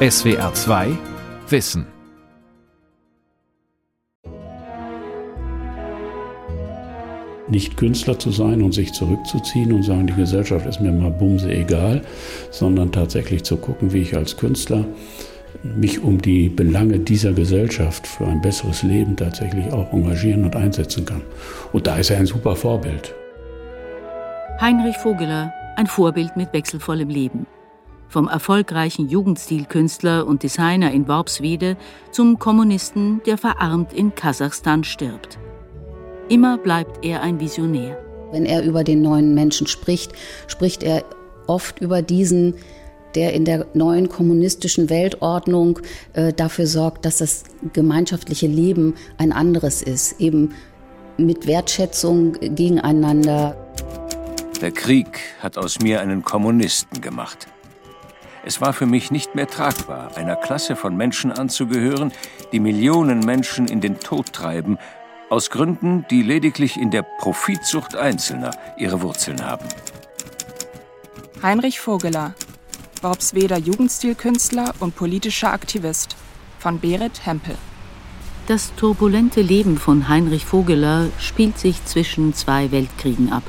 SWR 2 Wissen nicht Künstler zu sein und sich zurückzuziehen und sagen, die Gesellschaft ist mir mal bumse egal, sondern tatsächlich zu gucken, wie ich als Künstler mich um die Belange dieser Gesellschaft für ein besseres Leben tatsächlich auch engagieren und einsetzen kann. Und da ist er ein super Vorbild. Heinrich Vogeler, ein Vorbild mit wechselvollem Leben. Vom erfolgreichen Jugendstilkünstler und Designer in Worpswede zum Kommunisten, der verarmt in Kasachstan stirbt. Immer bleibt er ein Visionär. Wenn er über den neuen Menschen spricht, spricht er oft über diesen, der in der neuen kommunistischen Weltordnung äh, dafür sorgt, dass das gemeinschaftliche Leben ein anderes ist, eben mit Wertschätzung gegeneinander. Der Krieg hat aus mir einen Kommunisten gemacht. Es war für mich nicht mehr tragbar, einer Klasse von Menschen anzugehören, die Millionen Menschen in den Tod treiben aus Gründen, die lediglich in der Profitsucht Einzelner ihre Wurzeln haben. Heinrich Vogeler, Worpsweder Jugendstilkünstler und politischer Aktivist von Berit Hempel. Das turbulente Leben von Heinrich Vogeler spielt sich zwischen zwei Weltkriegen ab.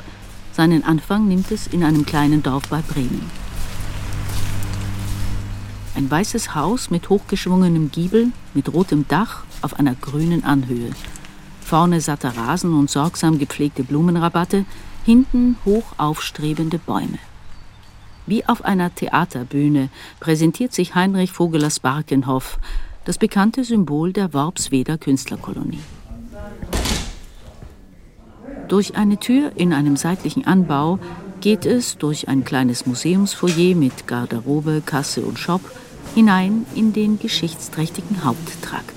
Seinen Anfang nimmt es in einem kleinen Dorf bei Bremen. Ein weißes Haus mit hochgeschwungenem Giebel, mit rotem Dach auf einer grünen Anhöhe. Vorne satter Rasen und sorgsam gepflegte Blumenrabatte, hinten hoch aufstrebende Bäume. Wie auf einer Theaterbühne präsentiert sich Heinrich Vogelers Barkenhof, das bekannte Symbol der Worpsweder Künstlerkolonie. Durch eine Tür in einem seitlichen Anbau geht es durch ein kleines Museumsfoyer mit Garderobe, Kasse und Shop hinein in den geschichtsträchtigen Haupttrakt.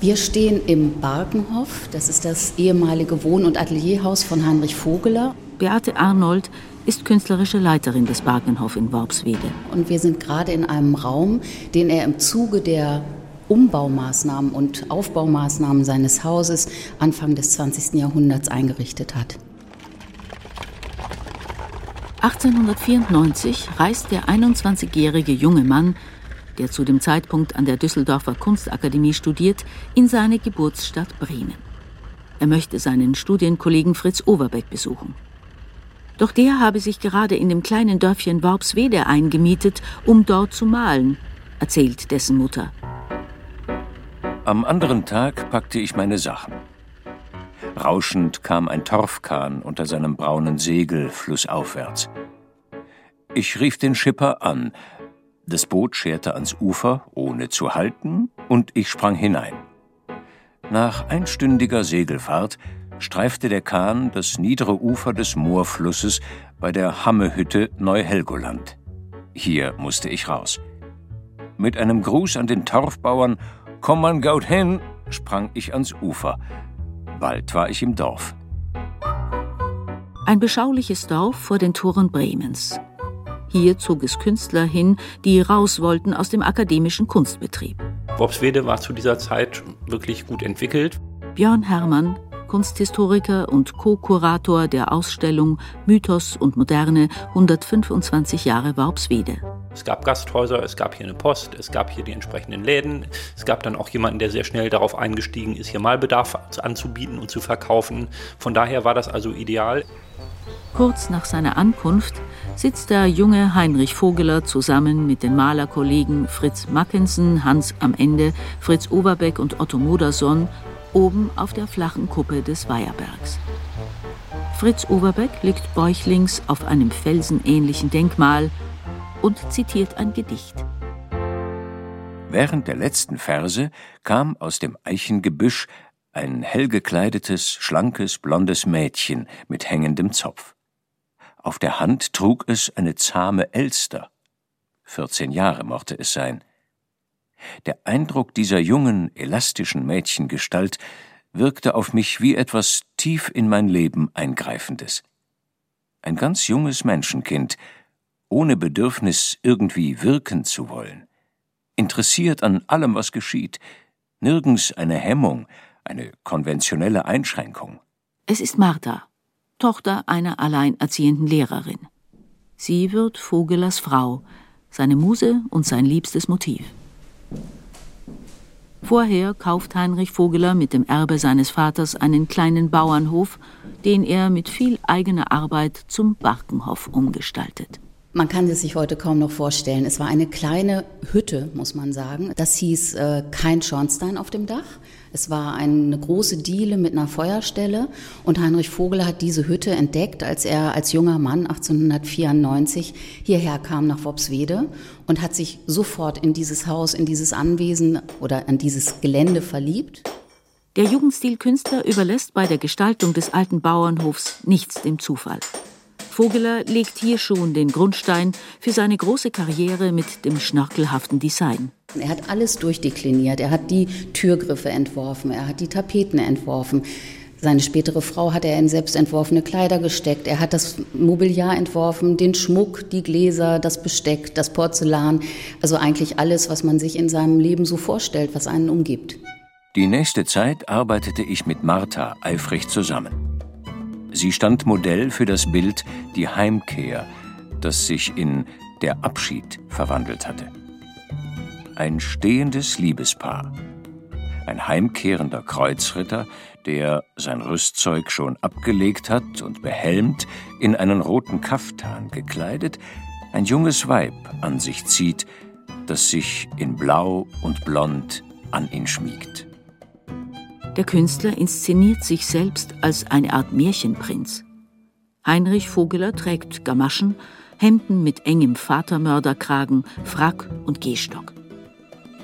Wir stehen im Barkenhof, das ist das ehemalige Wohn- und Atelierhaus von Heinrich Vogeler. Beate Arnold ist künstlerische Leiterin des Barkenhof in Worpswede. Und wir sind gerade in einem Raum, den er im Zuge der Umbaumaßnahmen und Aufbaumaßnahmen seines Hauses Anfang des 20. Jahrhunderts eingerichtet hat. 1894 reist der 21-jährige junge Mann der zu dem Zeitpunkt an der Düsseldorfer Kunstakademie studiert, in seine Geburtsstadt Bremen. Er möchte seinen Studienkollegen Fritz Overbeck besuchen. Doch der habe sich gerade in dem kleinen Dörfchen Worpswede eingemietet, um dort zu malen, erzählt dessen Mutter. Am anderen Tag packte ich meine Sachen. Rauschend kam ein Torfkahn unter seinem braunen Segel flussaufwärts. Ich rief den Schipper an, das Boot scherte ans Ufer, ohne zu halten, und ich sprang hinein. Nach einstündiger Segelfahrt streifte der Kahn das niedere Ufer des Moorflusses bei der Hammehütte Neuhelgoland. Hier musste ich raus. Mit einem Gruß an den Torfbauern Komm man gaut hin, sprang ich ans Ufer. Bald war ich im Dorf. Ein beschauliches Dorf vor den Toren Bremens. Hier zog es Künstler hin, die raus wollten aus dem akademischen Kunstbetrieb. Worpswede war zu dieser Zeit wirklich gut entwickelt. Björn Herrmann, Kunsthistoriker und Co-Kurator der Ausstellung Mythos und Moderne 125 Jahre Worpswede. Es gab Gasthäuser, es gab hier eine Post, es gab hier die entsprechenden Läden. Es gab dann auch jemanden, der sehr schnell darauf eingestiegen ist, hier Malbedarf anzubieten und zu verkaufen. Von daher war das also ideal. Kurz nach seiner Ankunft sitzt der junge Heinrich Vogeler zusammen mit den Malerkollegen Fritz Mackensen, Hans am Ende, Fritz Oberbeck und Otto Modersohn oben auf der flachen Kuppe des Weiherbergs. Fritz Oberbeck liegt bäuchlings auf einem felsenähnlichen Denkmal und zitiert ein Gedicht. Während der letzten Verse kam aus dem Eichengebüsch ein hell gekleidetes, schlankes, blondes Mädchen mit hängendem Zopf. Auf der Hand trug es eine zahme Elster. Vierzehn Jahre mochte es sein. Der Eindruck dieser jungen, elastischen Mädchengestalt wirkte auf mich wie etwas tief in mein Leben eingreifendes. Ein ganz junges Menschenkind, ohne Bedürfnis irgendwie wirken zu wollen, interessiert an allem, was geschieht, nirgends eine Hemmung, eine konventionelle Einschränkung. Es ist Martha, Tochter einer alleinerziehenden Lehrerin. Sie wird Vogelers Frau, seine Muse und sein liebstes Motiv. Vorher kauft Heinrich Vogeler mit dem Erbe seines Vaters einen kleinen Bauernhof, den er mit viel eigener Arbeit zum Barkenhof umgestaltet. Man kann es sich heute kaum noch vorstellen. Es war eine kleine Hütte, muss man sagen. Das hieß äh, kein Schornstein auf dem Dach. Es war eine große Diele mit einer Feuerstelle und Heinrich Vogel hat diese Hütte entdeckt, als er als junger Mann 1894 hierher kam nach Worpswede und hat sich sofort in dieses Haus, in dieses Anwesen oder an dieses Gelände verliebt. Der Jugendstilkünstler überlässt bei der Gestaltung des alten Bauernhofs nichts dem Zufall. Vogeler legt hier schon den Grundstein für seine große Karriere mit dem schnörkelhaften Design. Er hat alles durchdekliniert. Er hat die Türgriffe entworfen, er hat die Tapeten entworfen. Seine spätere Frau hat er in selbstentworfene Kleider gesteckt. Er hat das Mobiliar entworfen, den Schmuck, die Gläser, das Besteck, das Porzellan. Also eigentlich alles, was man sich in seinem Leben so vorstellt, was einen umgibt. Die nächste Zeit arbeitete ich mit Martha eifrig zusammen. Sie stand Modell für das Bild Die Heimkehr, das sich in Der Abschied verwandelt hatte. Ein stehendes Liebespaar. Ein heimkehrender Kreuzritter, der sein Rüstzeug schon abgelegt hat und behelmt, in einen roten Kaftan gekleidet, ein junges Weib an sich zieht, das sich in Blau und Blond an ihn schmiegt. Der Künstler inszeniert sich selbst als eine Art Märchenprinz. Heinrich Vogeler trägt Gamaschen, Hemden mit engem Vatermörderkragen, Frack und Gehstock.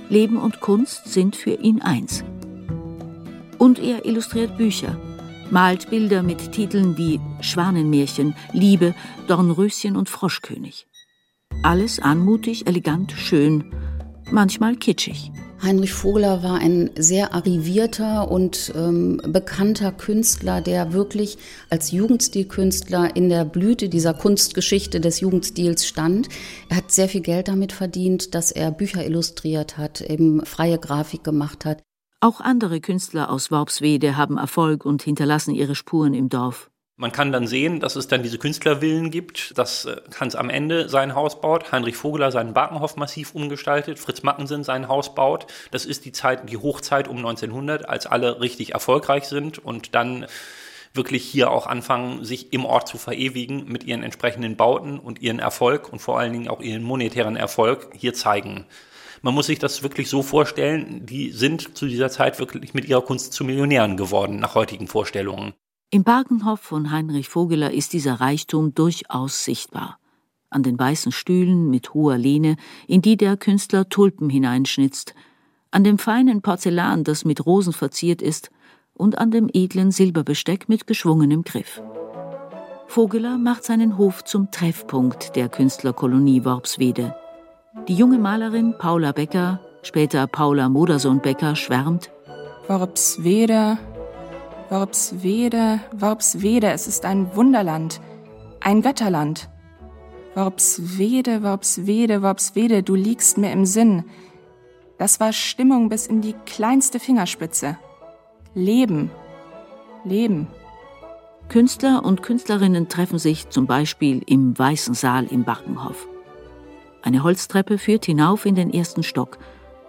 Leben und Kunst sind für ihn eins. Und er illustriert Bücher, malt Bilder mit Titeln wie Schwanenmärchen, Liebe, Dornröschen und Froschkönig. Alles anmutig, elegant, schön, manchmal kitschig. Heinrich Vogler war ein sehr arrivierter und ähm, bekannter Künstler, der wirklich als Jugendstilkünstler in der Blüte dieser Kunstgeschichte des Jugendstils stand. Er hat sehr viel Geld damit verdient, dass er Bücher illustriert hat, eben freie Grafik gemacht hat. Auch andere Künstler aus Worpswede haben Erfolg und hinterlassen ihre Spuren im Dorf. Man kann dann sehen, dass es dann diese Künstlervillen gibt, dass äh, Hans am Ende sein Haus baut, Heinrich Vogeler seinen Barkenhof massiv umgestaltet, Fritz Mackensen sein Haus baut. Das ist die Zeit, die Hochzeit um 1900, als alle richtig erfolgreich sind und dann wirklich hier auch anfangen, sich im Ort zu verewigen mit ihren entsprechenden Bauten und ihren Erfolg und vor allen Dingen auch ihren monetären Erfolg hier zeigen. Man muss sich das wirklich so vorstellen, die sind zu dieser Zeit wirklich mit ihrer Kunst zu Millionären geworden, nach heutigen Vorstellungen. Im Barkenhof von Heinrich Vogeler ist dieser Reichtum durchaus sichtbar. An den weißen Stühlen mit hoher Lehne, in die der Künstler Tulpen hineinschnitzt, an dem feinen Porzellan, das mit Rosen verziert ist, und an dem edlen Silberbesteck mit geschwungenem Griff. Vogeler macht seinen Hof zum Treffpunkt der Künstlerkolonie Worpswede. Die junge Malerin Paula Becker, später Paula Modersohn-Becker, schwärmt: Worpswede, Worpswede, Worpswede, es ist ein Wunderland, ein Götterland. Worpswede, Worpswede, Worpswede, du liegst mir im Sinn. Das war Stimmung bis in die kleinste Fingerspitze. Leben, Leben. Künstler und Künstlerinnen treffen sich zum Beispiel im Weißen Saal im Barkenhof. Eine Holztreppe führt hinauf in den ersten Stock.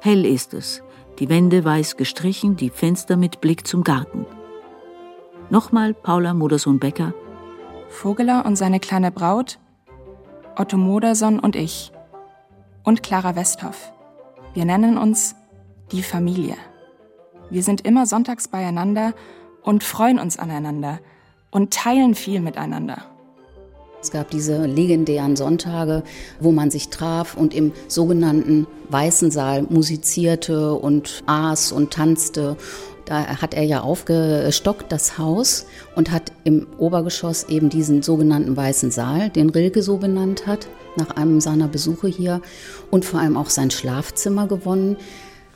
Hell ist es, die Wände weiß gestrichen, die Fenster mit Blick zum Garten. Nochmal Paula Modersohn-Becker. Vogeler und seine kleine Braut, Otto Modersohn und ich. Und Clara Westhoff. Wir nennen uns die Familie. Wir sind immer sonntags beieinander und freuen uns aneinander und teilen viel miteinander. Es gab diese legendären Sonntage, wo man sich traf und im sogenannten Weißen Saal musizierte und aß und tanzte da hat er ja aufgestockt, das Haus, und hat im Obergeschoss eben diesen sogenannten Weißen Saal, den Rilke so benannt hat, nach einem seiner Besuche hier, und vor allem auch sein Schlafzimmer gewonnen,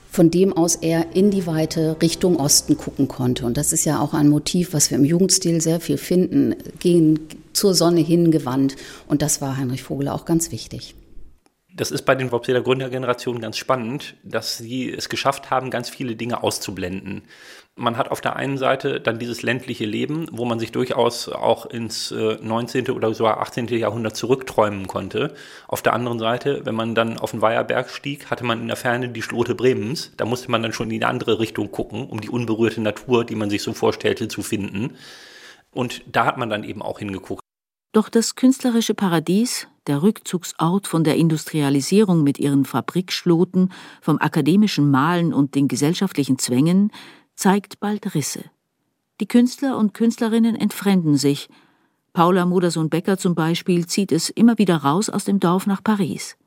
von dem aus er in die Weite Richtung Osten gucken konnte. Und das ist ja auch ein Motiv, was wir im Jugendstil sehr viel finden, gehen zur Sonne hingewandt. Und das war Heinrich Vogel auch ganz wichtig. Das ist bei den Worpseder Gründergenerationen ganz spannend, dass sie es geschafft haben, ganz viele Dinge auszublenden. Man hat auf der einen Seite dann dieses ländliche Leben, wo man sich durchaus auch ins 19. Äh, oder sogar 18. Jahrhundert zurückträumen konnte. Auf der anderen Seite, wenn man dann auf den Weiherberg stieg, hatte man in der Ferne die Schlote Bremens. Da musste man dann schon in die andere Richtung gucken, um die unberührte Natur, die man sich so vorstellte, zu finden. Und da hat man dann eben auch hingeguckt. Doch das künstlerische Paradies, der Rückzugsort von der Industrialisierung mit ihren Fabrikschloten, vom akademischen Malen und den gesellschaftlichen Zwängen, zeigt bald Risse. Die Künstler und Künstlerinnen entfremden sich. Paula Modersohn-Becker zum Beispiel zieht es immer wieder raus aus dem Dorf nach Paris.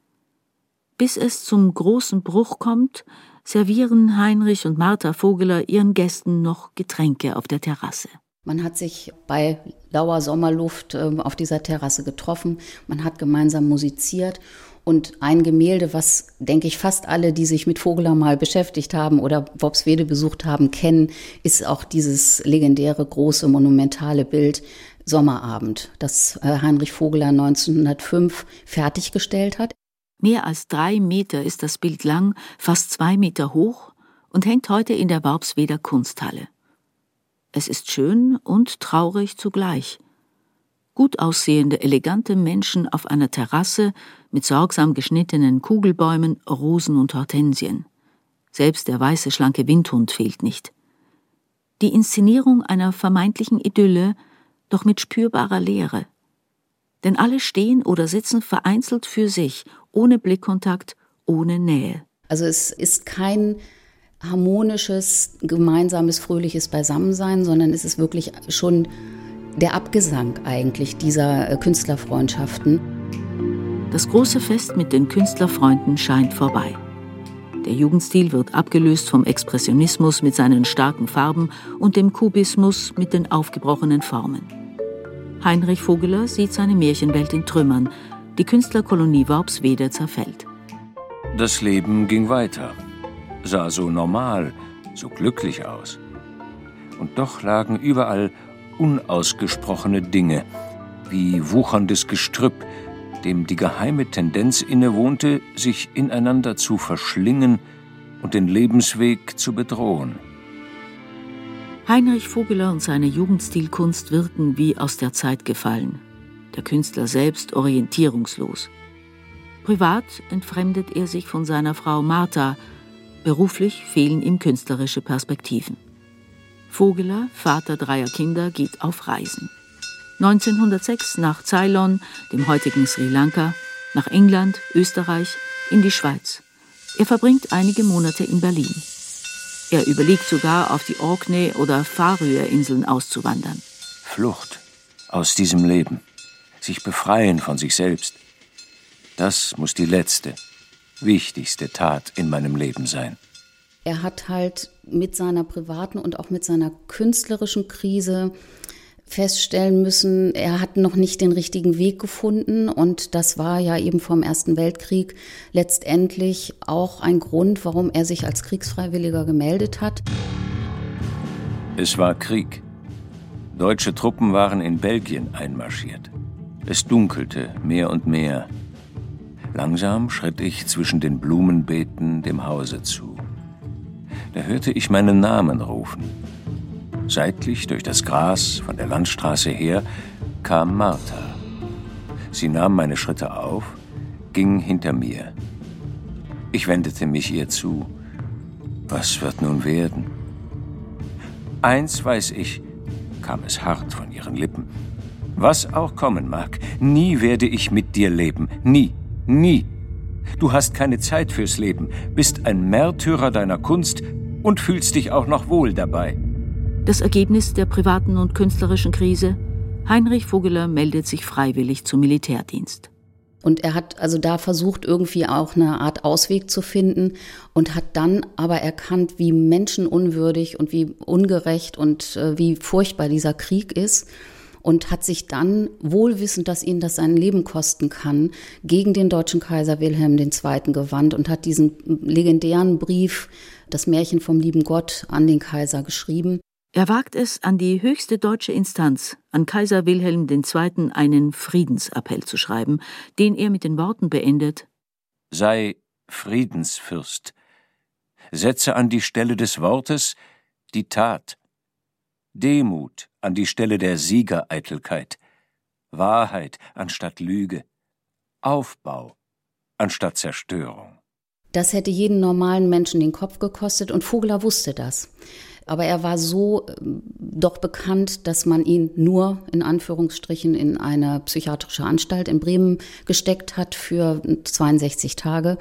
Bis es zum großen Bruch kommt, servieren Heinrich und Martha Vogeler ihren Gästen noch Getränke auf der Terrasse. Man hat sich bei lauer Sommerluft äh, auf dieser Terrasse getroffen, man hat gemeinsam musiziert und ein Gemälde, was, denke ich, fast alle, die sich mit Vogeler mal beschäftigt haben oder Worpswede besucht haben, kennen, ist auch dieses legendäre, große, monumentale Bild Sommerabend, das äh, Heinrich Vogeler 1905 fertiggestellt hat. Mehr als drei Meter ist das Bild lang, fast zwei Meter hoch und hängt heute in der Worpsweder Kunsthalle. Es ist schön und traurig zugleich. Gut aussehende, elegante Menschen auf einer Terrasse mit sorgsam geschnittenen Kugelbäumen, Rosen und Hortensien. Selbst der weiße, schlanke Windhund fehlt nicht. Die Inszenierung einer vermeintlichen Idylle, doch mit spürbarer Leere. Denn alle stehen oder sitzen vereinzelt für sich, ohne Blickkontakt, ohne Nähe. Also es ist kein harmonisches, gemeinsames, fröhliches Beisammensein, sondern es ist wirklich schon der Abgesang eigentlich dieser äh, Künstlerfreundschaften. Das große Fest mit den Künstlerfreunden scheint vorbei. Der Jugendstil wird abgelöst vom Expressionismus mit seinen starken Farben und dem Kubismus mit den aufgebrochenen Formen. Heinrich Vogeler sieht seine Märchenwelt in Trümmern. Die Künstlerkolonie Worpswede zerfällt. Das Leben ging weiter sah so normal, so glücklich aus. Und doch lagen überall unausgesprochene Dinge, wie wucherndes Gestrüpp, dem die geheime Tendenz innewohnte, sich ineinander zu verschlingen und den Lebensweg zu bedrohen. Heinrich Vogeler und seine Jugendstilkunst wirken wie aus der Zeit gefallen, der Künstler selbst orientierungslos. Privat entfremdet er sich von seiner Frau Martha, Beruflich fehlen ihm künstlerische Perspektiven. Vogeler, Vater dreier Kinder, geht auf Reisen. 1906 nach Ceylon, dem heutigen Sri Lanka, nach England, Österreich, in die Schweiz. Er verbringt einige Monate in Berlin. Er überlegt sogar, auf die Orkney- oder Färöerinseln auszuwandern. Flucht aus diesem Leben, sich befreien von sich selbst. Das muss die letzte, wichtigste Tat in meinem Leben sein. Er hat halt mit seiner privaten und auch mit seiner künstlerischen Krise feststellen müssen, er hat noch nicht den richtigen Weg gefunden und das war ja eben vom Ersten Weltkrieg letztendlich auch ein Grund, warum er sich als Kriegsfreiwilliger gemeldet hat. Es war Krieg. Deutsche Truppen waren in Belgien einmarschiert. Es dunkelte mehr und mehr. Langsam schritt ich zwischen den Blumenbeeten dem Hause zu. Da hörte ich meinen Namen rufen. Seitlich durch das Gras von der Landstraße her kam Martha. Sie nahm meine Schritte auf, ging hinter mir. Ich wendete mich ihr zu. Was wird nun werden? Eins weiß ich, kam es hart von ihren Lippen. Was auch kommen mag, nie werde ich mit dir leben, nie. Nie. Du hast keine Zeit fürs Leben, bist ein Märtyrer deiner Kunst und fühlst dich auch noch wohl dabei. Das Ergebnis der privaten und künstlerischen Krise? Heinrich Vogeler meldet sich freiwillig zum Militärdienst. Und er hat also da versucht, irgendwie auch eine Art Ausweg zu finden und hat dann aber erkannt, wie menschenunwürdig und wie ungerecht und äh, wie furchtbar dieser Krieg ist und hat sich dann, wohlwissend, dass ihn das sein Leben kosten kann, gegen den deutschen Kaiser Wilhelm II. gewandt und hat diesen legendären Brief, das Märchen vom lieben Gott, an den Kaiser geschrieben. Er wagt es, an die höchste deutsche Instanz, an Kaiser Wilhelm II., einen Friedensappell zu schreiben, den er mit den Worten beendet: sei Friedensfürst. Setze an die Stelle des Wortes die Tat. Demut an die Stelle der Siegereitelkeit. Wahrheit anstatt Lüge. Aufbau anstatt Zerstörung. Das hätte jeden normalen Menschen den Kopf gekostet und Vogler wusste das. Aber er war so äh, doch bekannt, dass man ihn nur in Anführungsstrichen in eine psychiatrische Anstalt in Bremen gesteckt hat für 62 Tage.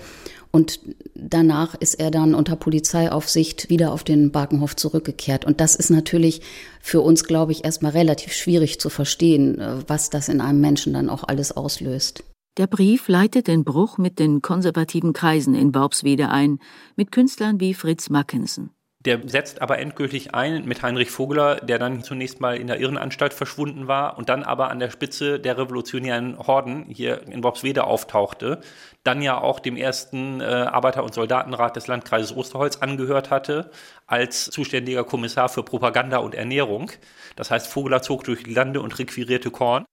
Und danach ist er dann unter Polizeiaufsicht wieder auf den Barkenhof zurückgekehrt. Und das ist natürlich für uns, glaube ich, erstmal relativ schwierig zu verstehen, äh, was das in einem Menschen dann auch alles auslöst. Der Brief leitet den Bruch mit den konservativen Kreisen in Worpswede ein, mit Künstlern wie Fritz Mackensen. Der setzt aber endgültig ein mit Heinrich Vogeler, der dann zunächst mal in der Irrenanstalt verschwunden war und dann aber an der Spitze der revolutionären Horden hier in Worpswede auftauchte, dann ja auch dem ersten äh, Arbeiter- und Soldatenrat des Landkreises Osterholz angehört hatte, als zuständiger Kommissar für Propaganda und Ernährung. Das heißt, Vogeler zog durch die Lande und requirierte Korn.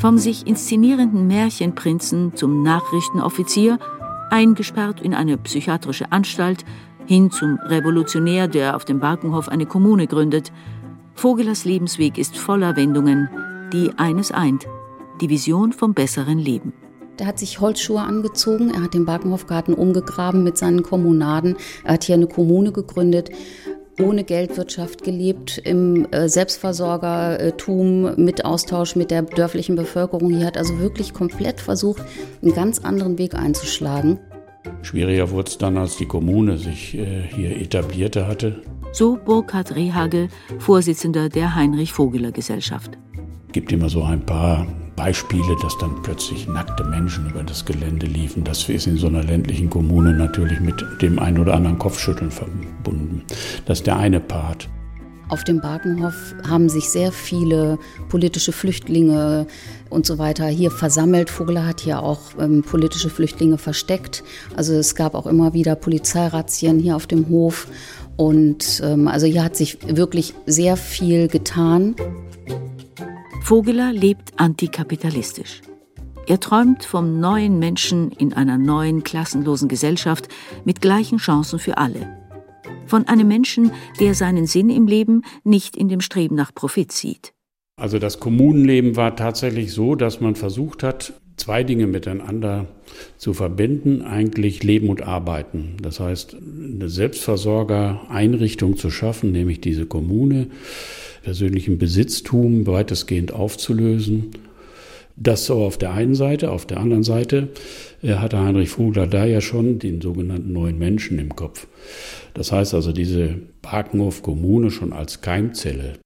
Vom sich inszenierenden Märchenprinzen zum Nachrichtenoffizier, eingesperrt in eine psychiatrische Anstalt, hin zum Revolutionär, der auf dem Barkenhof eine Kommune gründet. Vogelers Lebensweg ist voller Wendungen, die eines eint, die Vision vom besseren Leben. Der hat sich Holzschuhe angezogen, er hat den Barkenhofgarten umgegraben mit seinen Kommunaden, er hat hier eine Kommune gegründet ohne Geldwirtschaft gelebt, im äh, Selbstversorgertum mit Austausch mit der dörflichen Bevölkerung. Hier hat also wirklich komplett versucht, einen ganz anderen Weg einzuschlagen. Schwieriger wurde es dann, als die Kommune sich äh, hier etablierte hatte. So Burkhard Rehage, Vorsitzender der Heinrich Vogeler Gesellschaft. Es gibt immer so ein paar Beispiele, dass dann plötzlich nackte Menschen über das Gelände liefen. Das ist in so einer ländlichen Kommune natürlich mit dem einen oder anderen Kopfschütteln verbunden. Das ist der eine Part. Auf dem Barkenhof haben sich sehr viele politische Flüchtlinge und so weiter hier versammelt. Vogler hat hier auch ähm, politische Flüchtlinge versteckt. Also es gab auch immer wieder Polizeirazzien hier auf dem Hof. Und ähm, also hier hat sich wirklich sehr viel getan. Vogeler lebt antikapitalistisch. Er träumt vom neuen Menschen in einer neuen klassenlosen Gesellschaft mit gleichen Chancen für alle von einem Menschen, der seinen Sinn im Leben nicht in dem Streben nach Profit sieht. Also das Kommunenleben war tatsächlich so, dass man versucht hat, zwei Dinge miteinander zu verbinden, eigentlich Leben und Arbeiten. Das heißt, eine Selbstversorgereinrichtung zu schaffen, nämlich diese Kommune, persönlichen Besitztum weitestgehend aufzulösen. Das so auf der einen Seite, auf der anderen Seite hatte Heinrich Vogler da ja schon den sogenannten neuen Menschen im Kopf. Das heißt also diese Barkenhof-Kommune schon als Keimzelle.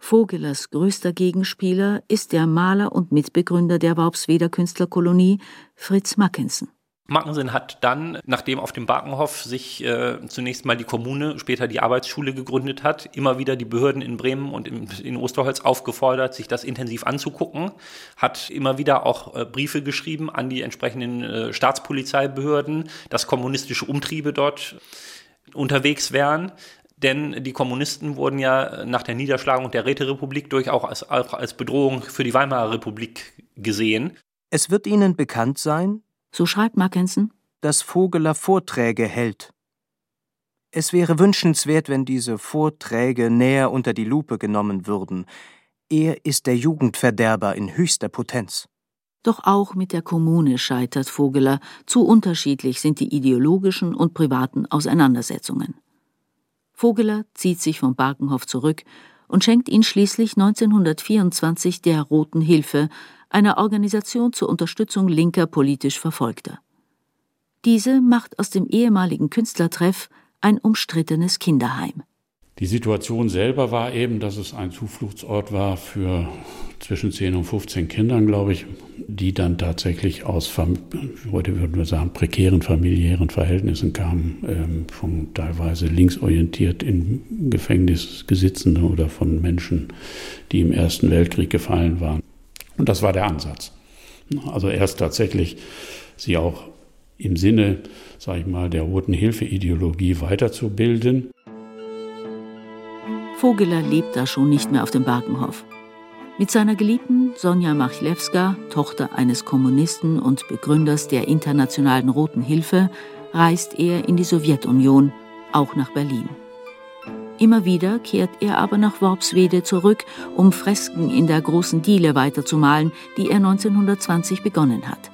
Vogelers größter Gegenspieler ist der Maler und Mitbegründer der Worpsweder Künstlerkolonie, Fritz Mackensen. Mackensen hat dann, nachdem auf dem Barkenhof sich äh, zunächst mal die Kommune, später die Arbeitsschule gegründet hat, immer wieder die Behörden in Bremen und in, in Osterholz aufgefordert, sich das intensiv anzugucken, hat immer wieder auch äh, Briefe geschrieben an die entsprechenden äh, Staatspolizeibehörden, dass kommunistische Umtriebe dort unterwegs wären. Denn die Kommunisten wurden ja nach der Niederschlagung der Räterepublik durchaus als, auch als Bedrohung für die Weimarer Republik gesehen. Es wird Ihnen bekannt sein, so schreibt Mackensen, dass Vogeler Vorträge hält. Es wäre wünschenswert, wenn diese Vorträge näher unter die Lupe genommen würden. Er ist der Jugendverderber in höchster Potenz. Doch auch mit der Kommune scheitert Vogeler, zu unterschiedlich sind die ideologischen und privaten Auseinandersetzungen. Vogeler zieht sich vom Barkenhof zurück und schenkt ihn schließlich 1924 der Roten Hilfe, einer Organisation zur Unterstützung linker politisch Verfolgter. Diese macht aus dem ehemaligen Künstlertreff ein umstrittenes Kinderheim. Die Situation selber war eben, dass es ein Zufluchtsort war für zwischen 10 und 15 Kindern, glaube ich, die dann tatsächlich aus, heute würden wir sagen, prekären familiären Verhältnissen kamen, ähm, von teilweise linksorientiert in Gefängnis gesitzende oder von Menschen, die im Ersten Weltkrieg gefallen waren. Und das war der Ansatz. Also erst tatsächlich sie auch im Sinne, sage ich mal, der Roten Hilfe-Ideologie weiterzubilden Vogeler lebt da schon nicht mehr auf dem Barkenhof. Mit seiner Geliebten Sonja Machlewska, Tochter eines Kommunisten und Begründers der Internationalen Roten Hilfe, reist er in die Sowjetunion, auch nach Berlin. Immer wieder kehrt er aber nach Worpswede zurück, um Fresken in der großen Diele weiterzumalen, die er 1920 begonnen hat.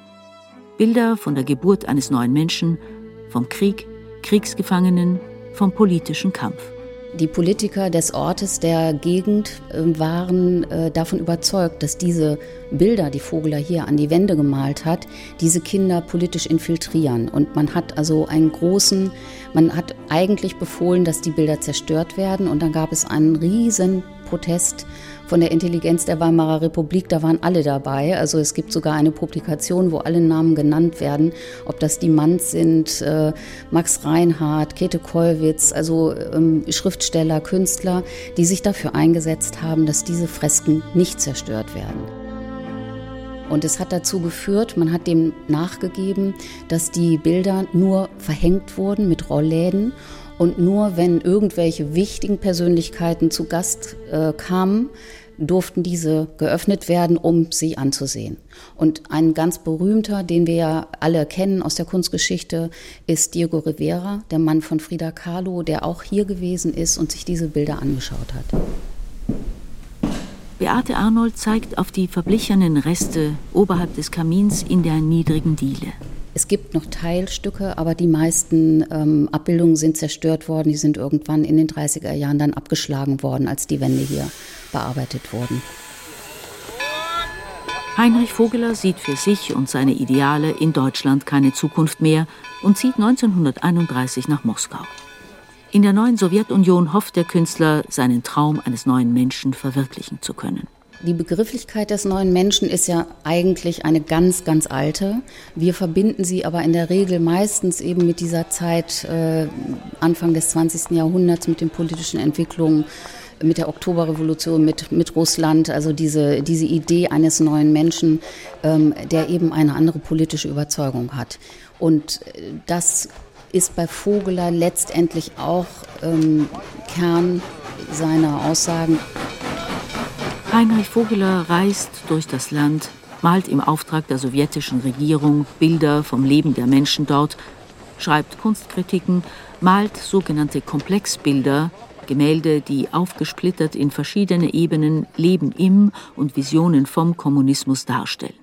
Bilder von der Geburt eines neuen Menschen, vom Krieg, Kriegsgefangenen, vom politischen Kampf. Die Politiker des Ortes, der Gegend ähm, waren äh, davon überzeugt, dass diese Bilder, die Vogler hier an die Wände gemalt hat, diese Kinder politisch infiltrieren. Und man hat also einen großen, man hat eigentlich befohlen, dass die Bilder zerstört werden. Und dann gab es einen riesen Protest von der Intelligenz der Weimarer Republik, da waren alle dabei. Also es gibt sogar eine Publikation, wo alle Namen genannt werden, ob das die Manns sind, äh, Max Reinhardt, Käthe Kollwitz, also ähm, Schriftsteller, Künstler, die sich dafür eingesetzt haben, dass diese Fresken nicht zerstört werden. Und es hat dazu geführt, man hat dem nachgegeben, dass die Bilder nur verhängt wurden mit Rollläden und nur wenn irgendwelche wichtigen Persönlichkeiten zu Gast äh, kamen, durften diese geöffnet werden, um sie anzusehen. Und ein ganz berühmter, den wir ja alle kennen aus der Kunstgeschichte, ist Diego Rivera, der Mann von Frida Kahlo, der auch hier gewesen ist und sich diese Bilder angeschaut hat. Beate Arnold zeigt auf die verblichenen Reste oberhalb des Kamins in der niedrigen Diele. Es gibt noch Teilstücke, aber die meisten ähm, Abbildungen sind zerstört worden. Die sind irgendwann in den 30er Jahren dann abgeschlagen worden, als die Wände hier bearbeitet wurden. Heinrich Vogeler sieht für sich und seine Ideale in Deutschland keine Zukunft mehr und zieht 1931 nach Moskau. In der neuen Sowjetunion hofft der Künstler, seinen Traum eines neuen Menschen verwirklichen zu können. Die Begrifflichkeit des neuen Menschen ist ja eigentlich eine ganz, ganz alte. Wir verbinden sie aber in der Regel meistens eben mit dieser Zeit äh, Anfang des 20. Jahrhunderts, mit den politischen Entwicklungen, mit der Oktoberrevolution, mit, mit Russland. Also diese, diese Idee eines neuen Menschen, ähm, der eben eine andere politische Überzeugung hat. Und äh, das ist bei Vogeler letztendlich auch ähm, Kern seiner Aussagen. Heinrich Vogeler reist durch das Land, malt im Auftrag der sowjetischen Regierung Bilder vom Leben der Menschen dort, schreibt Kunstkritiken, malt sogenannte Komplexbilder, Gemälde, die aufgesplittert in verschiedene Ebenen Leben im und Visionen vom Kommunismus darstellen.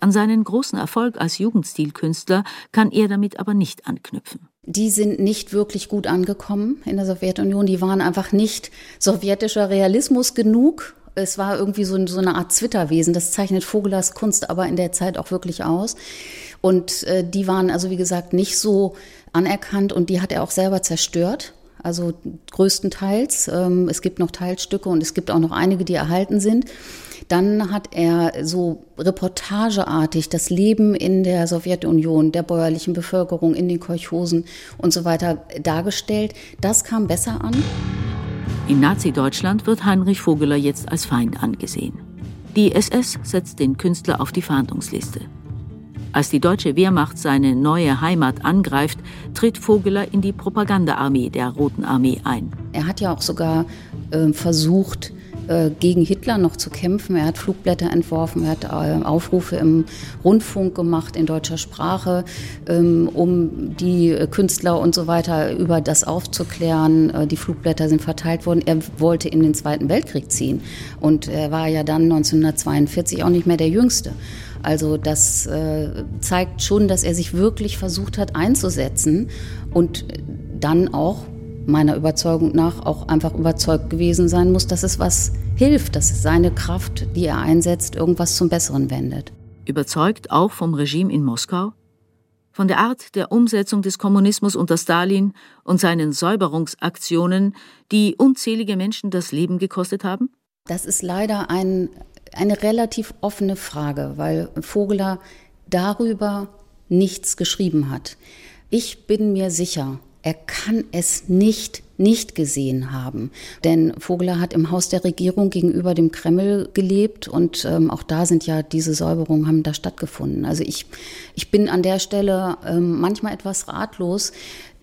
An seinen großen Erfolg als Jugendstilkünstler kann er damit aber nicht anknüpfen. Die sind nicht wirklich gut angekommen in der Sowjetunion. Die waren einfach nicht sowjetischer Realismus genug es war irgendwie so, so eine Art Zwitterwesen. Das zeichnet Vogelers Kunst aber in der Zeit auch wirklich aus. Und äh, die waren also, wie gesagt, nicht so anerkannt und die hat er auch selber zerstört. Also größtenteils. Ähm, es gibt noch Teilstücke und es gibt auch noch einige, die erhalten sind. Dann hat er so reportageartig das Leben in der Sowjetunion, der bäuerlichen Bevölkerung, in den Kolchosen und so weiter dargestellt. Das kam besser an. In Nazi-Deutschland wird Heinrich Vogeler jetzt als Feind angesehen. Die SS setzt den Künstler auf die Fahndungsliste. Als die deutsche Wehrmacht seine neue Heimat angreift, tritt Vogeler in die Propagandaarmee der Roten Armee ein. Er hat ja auch sogar äh, versucht, gegen Hitler noch zu kämpfen. Er hat Flugblätter entworfen, er hat äh, Aufrufe im Rundfunk gemacht in deutscher Sprache, ähm, um die Künstler und so weiter über das aufzuklären. Äh, die Flugblätter sind verteilt worden. Er wollte in den Zweiten Weltkrieg ziehen und er war ja dann 1942 auch nicht mehr der Jüngste. Also das äh, zeigt schon, dass er sich wirklich versucht hat einzusetzen und dann auch meiner Überzeugung nach auch einfach überzeugt gewesen sein muss, dass es was hilft, dass es seine Kraft, die er einsetzt, irgendwas zum Besseren wendet. Überzeugt auch vom Regime in Moskau? Von der Art der Umsetzung des Kommunismus unter Stalin und seinen Säuberungsaktionen, die unzählige Menschen das Leben gekostet haben? Das ist leider ein, eine relativ offene Frage, weil Vogeler darüber nichts geschrieben hat. Ich bin mir sicher, er kann es nicht nicht gesehen haben. Denn Vogeler hat im Haus der Regierung gegenüber dem Kreml gelebt und ähm, auch da sind ja diese Säuberungen haben da stattgefunden. Also ich, ich bin an der Stelle ähm, manchmal etwas ratlos.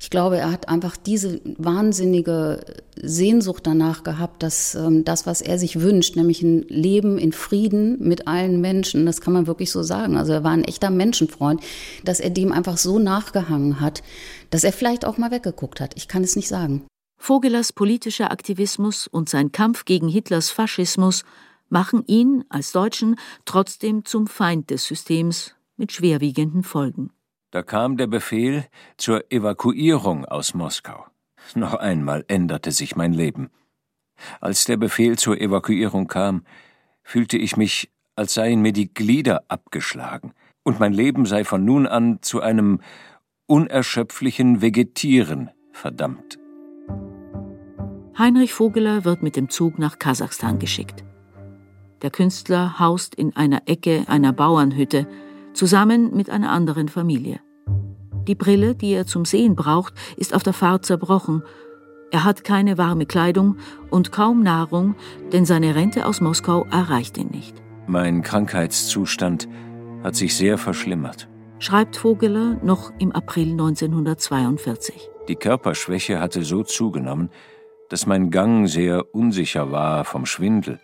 Ich glaube, er hat einfach diese wahnsinnige Sehnsucht danach gehabt, dass ähm, das, was er sich wünscht, nämlich ein Leben in Frieden mit allen Menschen, das kann man wirklich so sagen. Also er war ein echter Menschenfreund, dass er dem einfach so nachgehangen hat, dass er vielleicht auch mal weggeguckt hat. Ich kann es nicht sagen. Vogelers politischer Aktivismus und sein Kampf gegen Hitlers Faschismus machen ihn als Deutschen trotzdem zum Feind des Systems mit schwerwiegenden Folgen. Da kam der Befehl zur Evakuierung aus Moskau. Noch einmal änderte sich mein Leben. Als der Befehl zur Evakuierung kam, fühlte ich mich, als seien mir die Glieder abgeschlagen, und mein Leben sei von nun an zu einem unerschöpflichen Vegetieren verdammt. Heinrich Vogeler wird mit dem Zug nach Kasachstan geschickt. Der Künstler haust in einer Ecke einer Bauernhütte zusammen mit einer anderen Familie. Die Brille, die er zum Sehen braucht, ist auf der Fahrt zerbrochen. Er hat keine warme Kleidung und kaum Nahrung, denn seine Rente aus Moskau erreicht ihn nicht. Mein Krankheitszustand hat sich sehr verschlimmert, schreibt Vogeler noch im April 1942. Die Körperschwäche hatte so zugenommen, dass mein Gang sehr unsicher war vom Schwindel,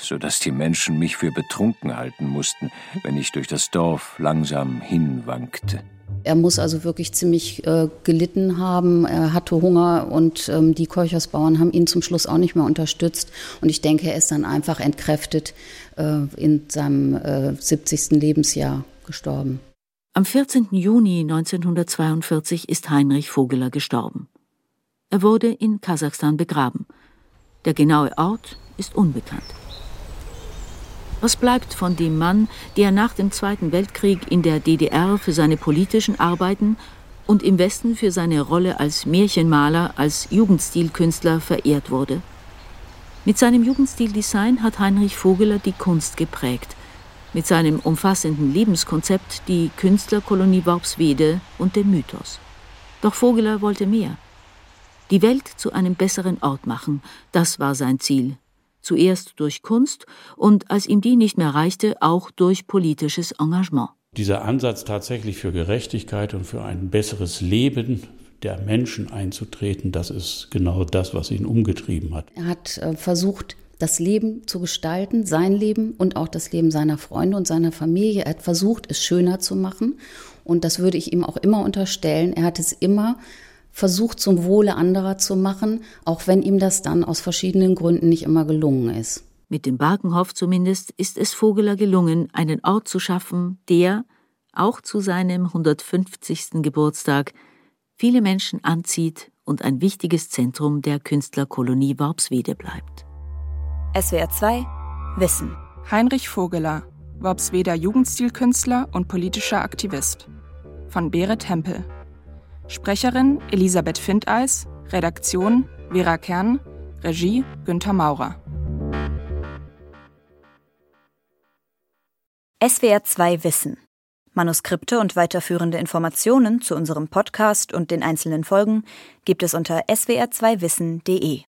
so dass die Menschen mich für betrunken halten mussten, wenn ich durch das Dorf langsam hinwankte. Er muss also wirklich ziemlich äh, gelitten haben. Er hatte Hunger und ähm, die Keuchersbauern haben ihn zum Schluss auch nicht mehr unterstützt. Und ich denke, er ist dann einfach entkräftet äh, in seinem äh, 70. Lebensjahr gestorben. Am 14. Juni 1942 ist Heinrich Vogeler gestorben. Er wurde in Kasachstan begraben. Der genaue Ort ist unbekannt. Was bleibt von dem Mann, der nach dem Zweiten Weltkrieg in der DDR für seine politischen Arbeiten und im Westen für seine Rolle als Märchenmaler, als Jugendstilkünstler verehrt wurde? Mit seinem Jugendstildesign hat Heinrich Vogeler die Kunst geprägt, mit seinem umfassenden Lebenskonzept die Künstlerkolonie Worpswede und den Mythos. Doch Vogeler wollte mehr die Welt zu einem besseren Ort machen, das war sein Ziel. Zuerst durch Kunst und als ihm die nicht mehr reichte, auch durch politisches Engagement. Dieser Ansatz tatsächlich für Gerechtigkeit und für ein besseres Leben der Menschen einzutreten, das ist genau das, was ihn umgetrieben hat. Er hat äh, versucht, das Leben zu gestalten, sein Leben und auch das Leben seiner Freunde und seiner Familie. Er hat versucht, es schöner zu machen. Und das würde ich ihm auch immer unterstellen. Er hat es immer versucht zum Wohle anderer zu machen, auch wenn ihm das dann aus verschiedenen Gründen nicht immer gelungen ist. Mit dem Barkenhof zumindest ist es Vogeler gelungen, einen Ort zu schaffen, der, auch zu seinem 150. Geburtstag, viele Menschen anzieht und ein wichtiges Zentrum der Künstlerkolonie Worpswede bleibt. SWR 2 Wissen Heinrich Vogeler, Worpsweder Jugendstilkünstler und politischer Aktivist. Von Berit Hempel. Sprecherin Elisabeth Findeis, Redaktion Vera Kern, Regie Günther Maurer. SWR 2 Wissen. Manuskripte und weiterführende Informationen zu unserem Podcast und den einzelnen Folgen gibt es unter swr2wissen.de.